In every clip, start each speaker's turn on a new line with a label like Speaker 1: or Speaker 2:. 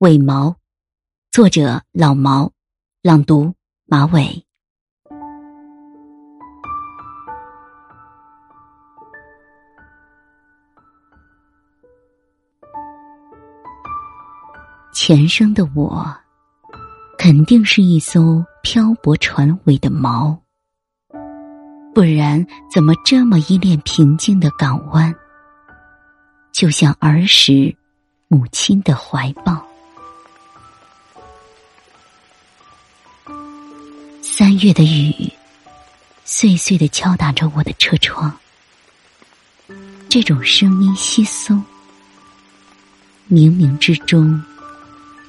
Speaker 1: 尾毛，作者老毛，朗读马尾。前生的我，肯定是一艘漂泊船尾的锚，不然怎么这么依恋平静的港湾？就像儿时母亲的怀抱。三月的雨，碎碎的敲打着我的车窗。这种声音稀松，冥冥之中，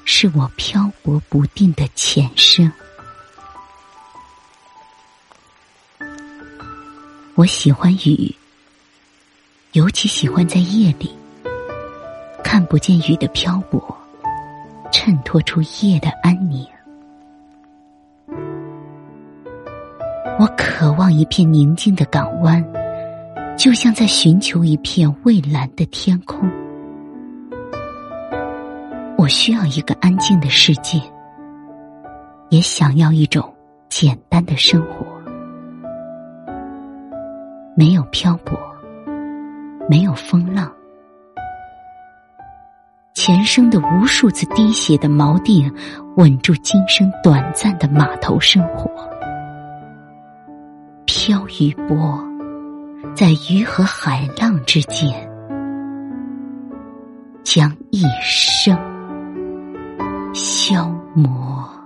Speaker 1: 是我漂泊不定的前生。我喜欢雨，尤其喜欢在夜里，看不见雨的漂泊，衬托出夜的安宁。我渴望一片宁静的港湾，就像在寻求一片蔚蓝的天空。我需要一个安静的世界，也想要一种简单的生活，没有漂泊，没有风浪。前生的无数次滴血的锚定，稳住今生短暂的码头生活。漂与波，在鱼和海浪之间，将一生消磨。